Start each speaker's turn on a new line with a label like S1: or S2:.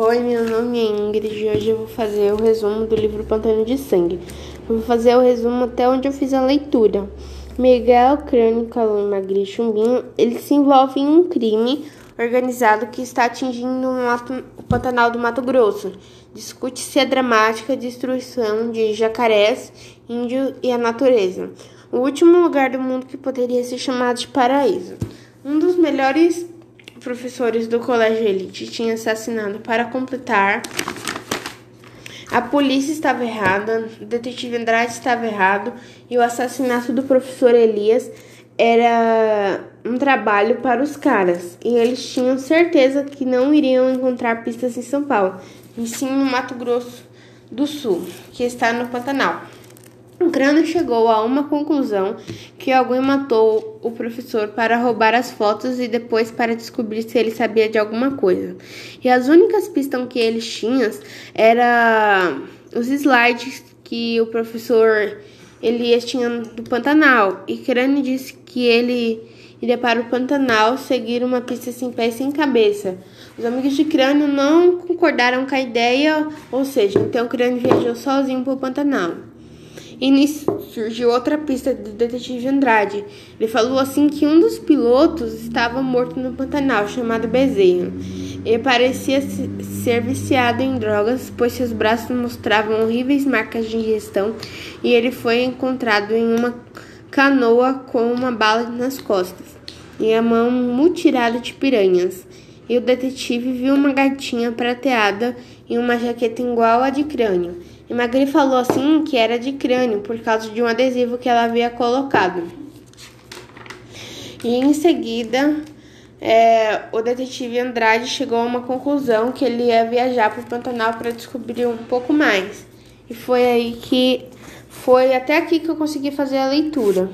S1: Oi, meu nome é Ingrid e hoje eu vou fazer o resumo do livro Pantano de Sangue. Eu vou fazer o resumo até onde eu fiz a leitura. Miguel Crânio Calão Magri Chumbinho, ele se envolve em um crime organizado que está atingindo o Pantanal do Mato Grosso. Discute-se a dramática destruição de jacarés, índios e a natureza. O último lugar do mundo que poderia ser chamado de paraíso. Um dos melhores professores do colégio Elite tinham assassinado para completar. A polícia estava errada, o detetive Andrade estava errado e o assassinato do professor Elias era um trabalho para os caras. E eles tinham certeza que não iriam encontrar pistas em São Paulo, e sim no Mato Grosso do Sul, que está no Pantanal. O crânio chegou a uma conclusão que alguém matou o professor para roubar as fotos e depois para descobrir se ele sabia de alguma coisa. E as únicas pistas que eles tinham eram os slides que o professor Elias tinha do Pantanal. E Crânio disse que ele iria para o Pantanal seguir uma pista sem pé e sem cabeça. Os amigos de Crânio não concordaram com a ideia, ou seja, então Crânio viajou sozinho para o Pantanal. E nisso surgiu outra pista do detetive Andrade. Ele falou assim que um dos pilotos estava morto no Pantanal, chamado Bezerro. Ele parecia ser viciado em drogas, pois seus braços mostravam horríveis marcas de ingestão e ele foi encontrado em uma canoa com uma bala nas costas e a mão mutilada de piranhas. E o detetive viu uma gatinha prateada e uma jaqueta igual à de crânio. E Magri falou assim que era de crânio por causa de um adesivo que ela havia colocado. E em seguida, é, o detetive Andrade chegou a uma conclusão que ele ia viajar para o Pantanal para descobrir um pouco mais. E foi aí que foi até aqui que eu consegui fazer a leitura.